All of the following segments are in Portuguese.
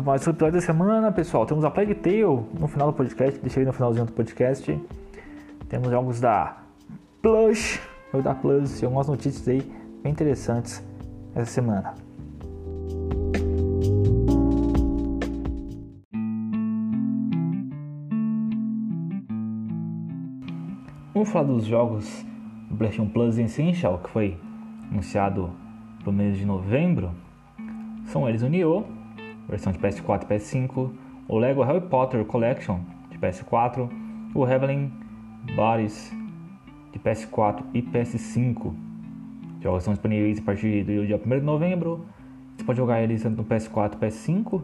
um episódio da semana, pessoal. Temos a Plague Tale no final do podcast, deixei no finalzinho do podcast. Temos jogos da Plus, jogo da Plus e algumas notícias aí bem interessantes essa semana. Vamos falar dos jogos do PlayStation Plus Essential que foi anunciado no mês de novembro. São eles o Nioh, versão de PS4 e PS5, o Lego Harry Potter Collection de PS4, o Heavenly Bodies de PS4 e PS5. Jogos são disponíveis a partir do dia 1 de novembro. Você pode jogar eles tanto no PS4 e PS5,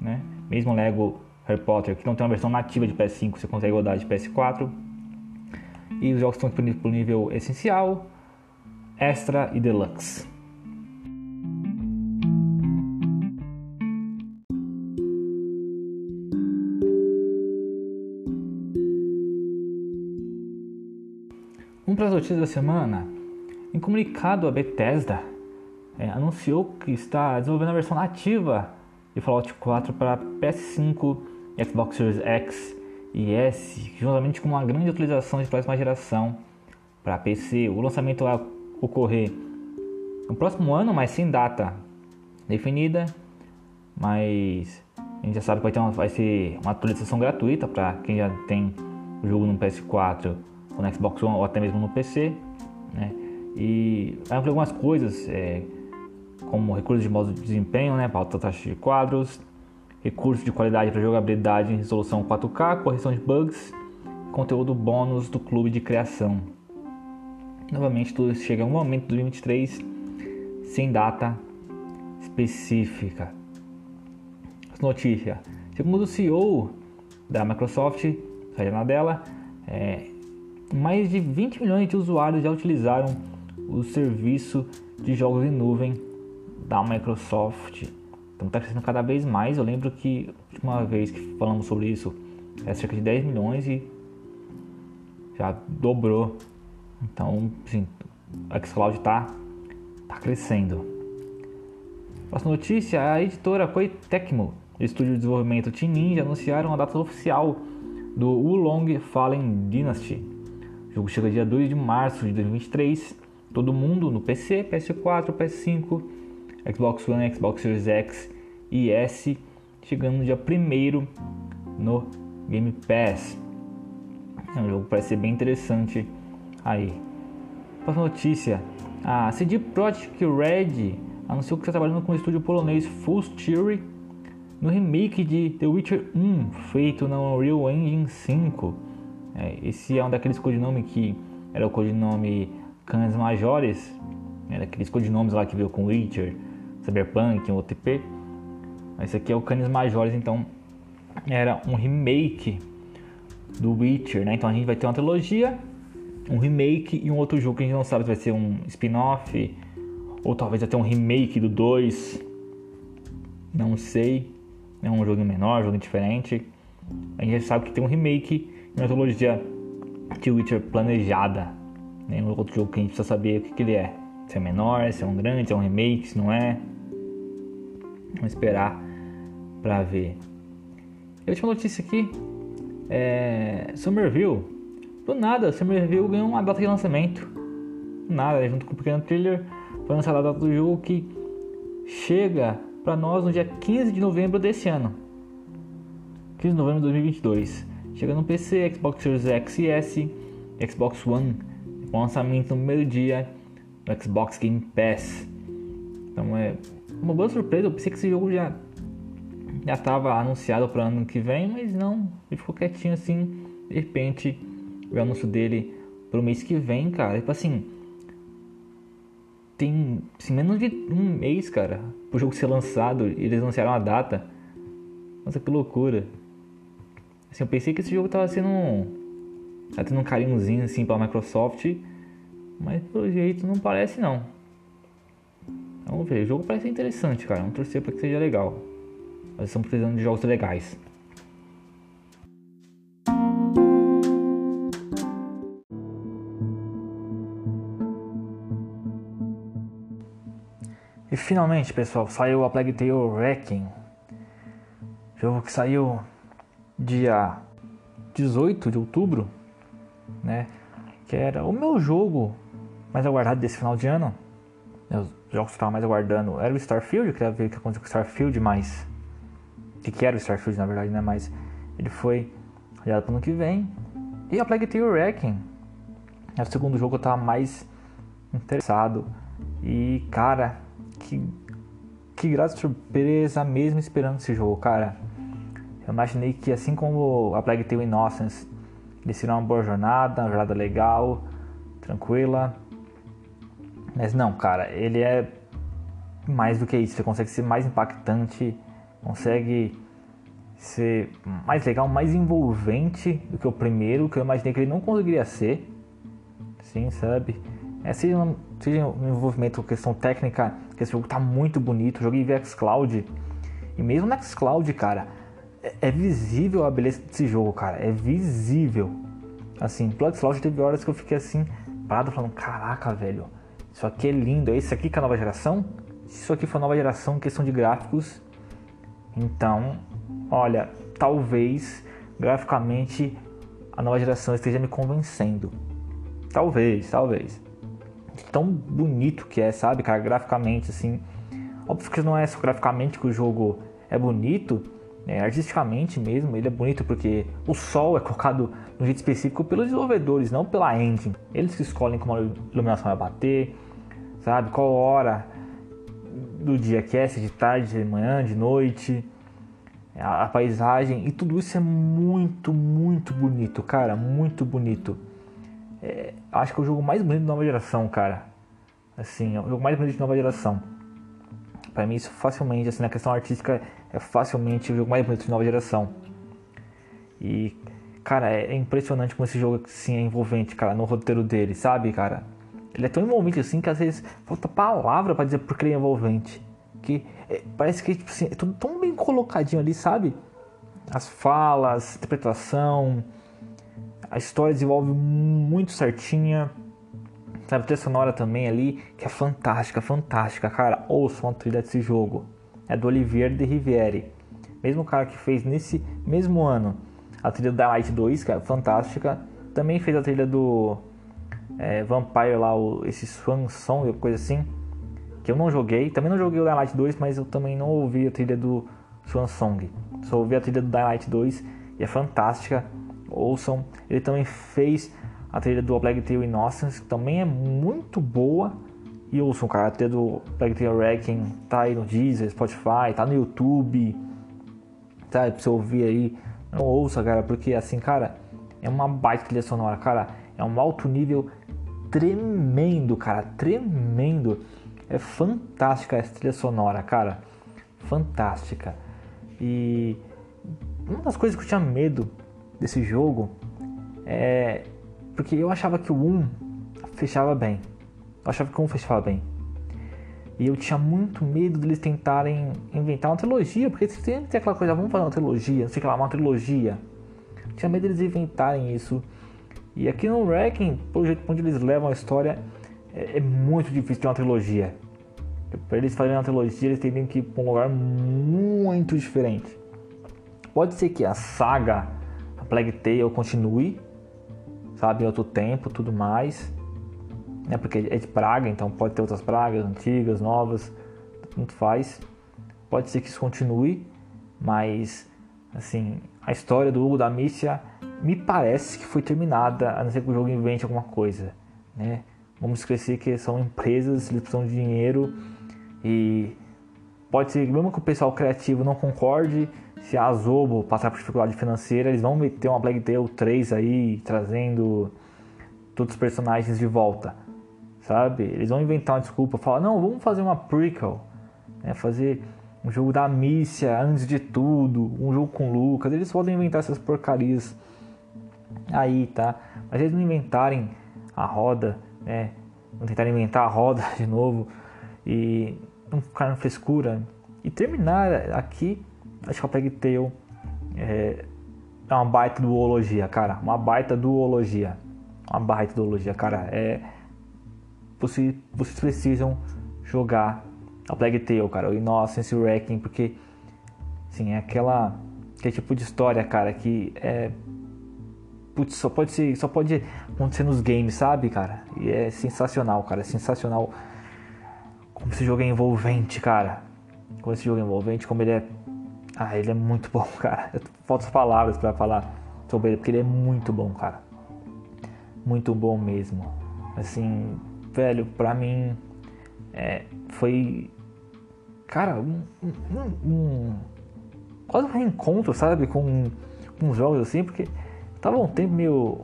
né? Mesmo Lego Harry Potter, que não tem uma versão nativa de PS5, você consegue rodar de PS4. E os jogos estão disponíveis para o nível essencial, extra e deluxe. Notícias da semana. Em comunicado, a Bethesda é, anunciou que está desenvolvendo a versão nativa de Fallout 4 para PS5, Xbox Series X e S, juntamente com uma grande utilização de próxima geração para PC. O lançamento vai ocorrer no próximo ano, mas sem data definida. Mas a gente já sabe que vai, ter uma, vai ser uma atualização gratuita para quem já tem o jogo no PS4 ou no Xbox One ou até mesmo no PC. Né? E algumas coisas, é, como recursos de modo de desempenho, né, alta taxa de quadros, recursos de qualidade para jogabilidade em resolução 4K, correção de bugs, conteúdo bônus do clube de criação. Novamente, tudo chega um momento de 2023 sem data específica. As notícias. Segundo o CEO da Microsoft, na dela, é, mais de 20 milhões de usuários já utilizaram o serviço de jogos em nuvem da Microsoft. Então está crescendo cada vez mais. Eu lembro que a última vez que falamos sobre isso é cerca de 10 milhões e já dobrou. Então, assim, a xCloud está tá crescendo. Próxima notícia, a editora Koei Tecmo, estúdio de desenvolvimento Team Ninja, anunciaram a data oficial do Wulong Fallen Dynasty. Jogo chega dia 2 de março de 2023. Todo mundo no PC, PS4, PS5, Xbox One, Xbox Series X e S, chegando no dia 1 no Game Pass. É um jogo que parece ser bem interessante aí. Próxima notícia: a CD Projekt Red anunciou que está trabalhando com o estúdio polonês Full Theory no remake de The Witcher 1, feito na Unreal Engine 5. É, esse é um daqueles codinomes que era o codinome Canas Majores, era aqueles codinomes lá que veio com Witcher, Cyberpunk, OTP. Esse aqui é o Canis Majores, então era um remake do Witcher, né? Então a gente vai ter uma trilogia, um remake e um outro jogo que a gente não sabe se vai ser um spin-off ou talvez até um remake do 2. Não sei. É um jogo menor, um jogo diferente. A gente já sabe que tem um remake uma trilogia de Witcher planejada. Né? Um outro jogo que a gente precisa saber o que, que ele é. Se é menor, se é um grande, se é um remake, se não é. Vamos esperar para ver. E a última notícia aqui é Somerville. Do nada, Somerville ganhou uma data de lançamento. Do nada, junto com o pequeno trailer, foi lançada a data do jogo que chega para nós no dia 15 de novembro desse ano. 15 de novembro de 2022. Chega no PC, Xbox Series X e S, Xbox One, com lançamento no primeiro dia no Xbox Game Pass. Então é uma boa surpresa. Eu pensei que esse jogo já já estava anunciado para ano que vem, mas não, ele ficou quietinho assim. De repente, o anúncio dele para o mês que vem, cara. Tipo assim, tem assim, menos de um mês, cara, pro jogo ser lançado e eles anunciaram a data. Nossa, que loucura. Assim, eu pensei que esse jogo tava sendo um. Tá tendo um carinhozinho assim pra Microsoft. Mas pelo jeito não parece não. Vamos ver, o jogo parece interessante, cara. Vamos torcer para que seja legal. Nós estamos precisando de jogos legais. E finalmente, pessoal, saiu a Plague Tale Wrecking. Jogo que saiu dia 18 de outubro, né? Que era o meu jogo mais aguardado desse final de ano. Os jogos que eu estava mais aguardando era o Starfield, eu queria ver o que aconteceu com o Starfield, mas. O que, que era o Starfield na verdade, né? Mas ele foi adiado para o ano que vem. E a Plague Tale Wrecking. É o segundo jogo que eu estava mais interessado. E cara, que, que grata surpresa mesmo esperando esse jogo, cara. Eu imaginei que assim como a Plague Tale Innocence, ele seria uma boa jornada, uma jornada legal, tranquila. Mas não, cara, ele é mais do que isso. Você consegue ser mais impactante, consegue ser mais legal, mais envolvente do que o primeiro, que eu imaginei que ele não conseguiria ser. Sim, sabe? É, seja, um, seja um envolvimento com questão técnica, que esse jogo tá muito bonito. Joguei via Xcloud. E mesmo no Xcloud, cara, é, visível a beleza desse jogo, cara. É visível. Assim, Blood Cloud teve horas que eu fiquei assim, parado falando, caraca, velho, isso aqui é lindo. É isso aqui que é a nova geração? Isso aqui foi a nova geração questão de gráficos. Então, olha, talvez graficamente a nova geração esteja me convencendo. Talvez, talvez. Tão bonito que é, sabe, cara, graficamente assim. Óbvio que não é só graficamente que o jogo é bonito, é, artisticamente mesmo, ele é bonito porque o sol é colocado de um jeito específico pelos desenvolvedores, não pela engine. Eles que escolhem como a iluminação vai bater, sabe? Qual hora do dia que é, se de tarde, de manhã, de noite, a, paisagem e tudo isso é muito, muito bonito, cara, muito bonito. É, acho que é o jogo mais bonito da nova geração, cara. Assim, é o jogo mais bonito de nova geração. Para mim isso facilmente, assim, na questão artística é facilmente o jogo mais bonito de nova geração. E, cara, é, impressionante como esse jogo assim, é envolvente, cara, no roteiro dele, sabe, cara? Ele é tão envolvente assim que às vezes falta palavra para dizer porque ele é envolvente. Que é, parece que tipo assim, é tudo tão bem colocadinho ali, sabe? As falas, interpretação, a história desenvolve muito certinha. Sabe, a trilha sonora também ali, que é fantástica, fantástica, cara. Ouçam a trilha desse jogo é do Olivier de Riviere. Mesmo cara que fez nesse mesmo ano a trilha do Light 2, que é fantástica. Também fez a trilha do é, Vampire lá, o, esse Swan Song, coisa assim. Que eu não joguei. Também não joguei o Light 2, mas eu também não ouvi a trilha do Swan Song. Só ouvi a trilha do Light 2 e é fantástica. Ouçam. Ele também fez a trilha do A Plague Tale Innocence, também é muito boa. E ouçam, cara, até do Plague Tale Wrecking tá aí no Deezer, Spotify, tá no YouTube, tá? Pra você ouvir aí. Não ouça, cara, porque assim, cara, é uma baita trilha sonora, cara. É um alto nível tremendo, cara, tremendo. É fantástica essa trilha sonora, cara. Fantástica. E uma das coisas que eu tinha medo desse jogo é porque eu achava que o 1 fechava bem. Eu achava que um fechava bem. E eu tinha muito medo deles tentarem inventar uma trilogia, porque sempre tem aquela coisa, vamos fazer uma trilogia, não sei o que lá, uma trilogia. Eu tinha medo deles inventarem isso. E aqui no Wrecking, pelo jeito onde eles levam a história, é, é muito difícil ter uma trilogia. Para eles fazerem uma trilogia, eles teriam que ir para um lugar muito diferente. Pode ser que a saga, a Plague Tale, continue, sabe, outro tempo, tudo mais né? Porque é de praga, então pode ter outras pragas antigas, novas, tanto faz. Pode ser que isso continue, mas assim, a história do Hugo da Mícia me parece que foi terminada, a não ser que o jogo invente alguma coisa, né? Vamos esquecer que são empresas, eles precisam de dinheiro e pode ser mesmo que o pessoal criativo não concorde, se a Azobo passar por dificuldade financeira, eles vão meter uma Black Tale 3 aí, trazendo todos os personagens de volta sabe? Eles vão inventar uma desculpa, falar, não, vamos fazer uma prequel, né? fazer um jogo da Mícia antes de tudo, um jogo com Lucas, eles podem inventar essas porcarias aí, tá? Mas eles não inventarem a roda, né? Não tentarem inventar a roda de novo e não ficar na frescura. E terminar aqui, acho que a Plague é, é uma baita duologia, cara. Uma baita duologia. Uma baita duologia, cara. É você, vocês precisam jogar a Plague Tale, cara, o o Wrecking, porque, sim, é aquela que tipo de história, cara, que é putz, só pode ser, só pode acontecer nos games, sabe, cara? E é sensacional, cara, é sensacional como esse jogo é envolvente, cara. Como esse jogo é envolvente, como ele é ah, ele é muito bom, cara. Faltam palavras para falar sobre ele, porque ele é muito bom, cara. Muito bom mesmo. Assim, velho, pra mim é, foi. Cara, um, um, um, Quase um reencontro, sabe? Com uns jogos assim, porque tava um tempo meio.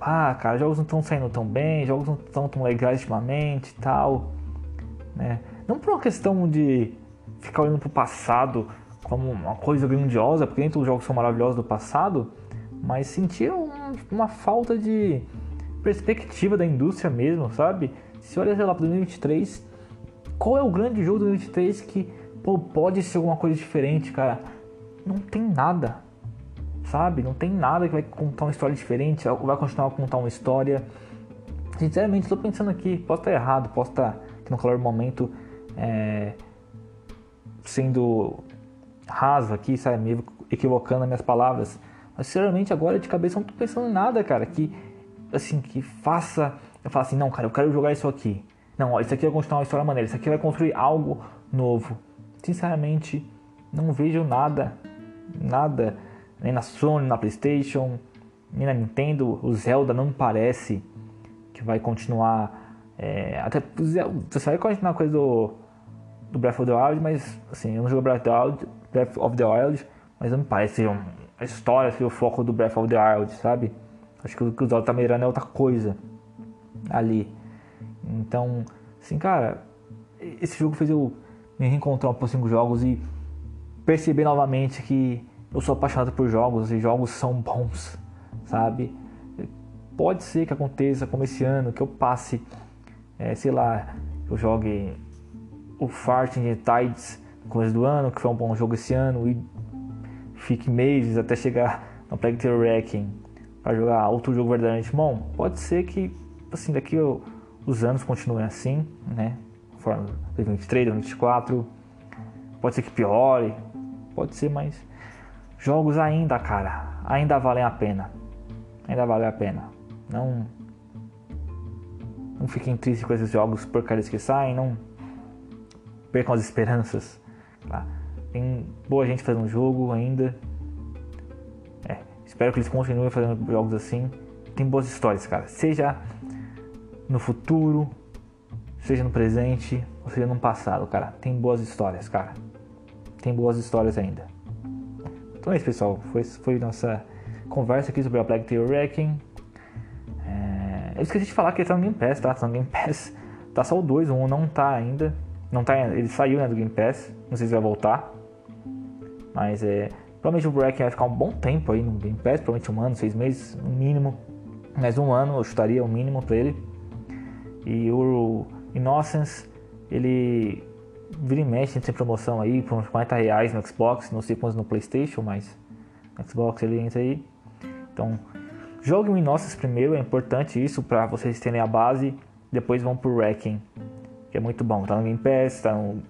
Ah, cara, jogos não estão saindo tão bem, jogos não estão tão legais ultimamente e tal. Né? Não por uma questão de ficar olhando pro passado como uma coisa grandiosa, porque nem todos os jogos são maravilhosos do passado, mas sentia uma falta de perspectiva da indústria mesmo, sabe? Se olha, sei lá, para 2023, qual é o grande jogo do 2023 que pô, pode ser alguma coisa diferente, cara? Não tem nada, sabe? Não tem nada que vai contar uma história diferente, vai continuar a contar uma história. Sinceramente, estou pensando aqui, posso estar errado, posso estar no calor do momento é, sendo raso aqui, sabe? Me equivocando nas minhas palavras. Mas sinceramente agora de cabeça não tô pensando em nada, cara, que assim, que faça. Eu falo assim, não, cara, eu quero jogar isso aqui. Não, ó, isso aqui vai construir uma história maneira, isso aqui vai construir algo novo. Sinceramente, não vejo nada, nada, nem na Sony, na Playstation, nem na Nintendo. O Zelda não parece que vai continuar. É, até você vai continuar a coisa do, do Breath of the Wild, mas assim, eu não jogo Breath of the Wild, Breath of the Wild, mas não me parece ser um, a história ser o foco do Breath of the Wild, sabe? Acho que o que o Zelda tá mirando é outra coisa ali. Então, assim, cara, esse jogo fez eu me reencontrar por cinco jogos e perceber novamente que eu sou apaixonado por jogos e jogos são bons, sabe? Pode ser que aconteça como esse ano, que eu passe, é, sei lá, eu jogue o Farting Tides começo do ano, que foi um bom jogo esse ano, e fique meses até chegar no Plague Tale Wrecking para jogar outro jogo verdadeiramente bom, pode ser que assim daqui os anos continuem assim, né? Forma 2023, 2024, pode ser que piore, pode ser, mas jogos ainda, cara, ainda valem a pena, ainda vale a pena. Não, não fiquem tristes com esses jogos porcarias que saem, não percam as esperanças. Tem boa gente fazendo jogo ainda. É, espero que eles continuem fazendo jogos assim. Tem boas histórias, cara. Seja no futuro, seja no presente, ou seja no passado, cara. Tem boas histórias, cara. Tem boas histórias ainda. Então é isso, pessoal. Foi, foi nossa conversa aqui sobre a Black Tail Wrecking. É, eu esqueci de falar que ele tá no Game Pass, tá? Tá no Game Pass. Tá só o 2, o 1 não tá ainda. Não tá, ele saiu né, do Game Pass, não sei se vai voltar. Mas é. Provavelmente o Breaking vai ficar um bom tempo aí no Game Pass, provavelmente um ano, seis meses, no mínimo. Mais um ano eu chutaria o mínimo pra ele. E o Innocence, ele vira e mexe, tem promoção aí, por uns 40 reais no Xbox, não sei quantos no Playstation, mas no Xbox ele entra aí. Então, jogue o Innocence primeiro, é importante isso para vocês terem a base, depois vão pro Wrecking que é muito bom. Tá no Game Pass, tá no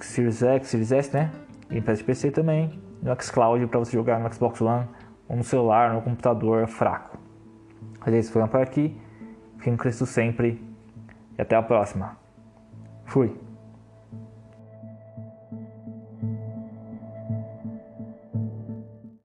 Series X, Series S, né? Game Pass de PC também. No xCloud para você jogar no Xbox One ou no celular, no computador fraco. Mas é isso, foi por aqui. Fiquem com Cristo sempre. E até a próxima. Fui.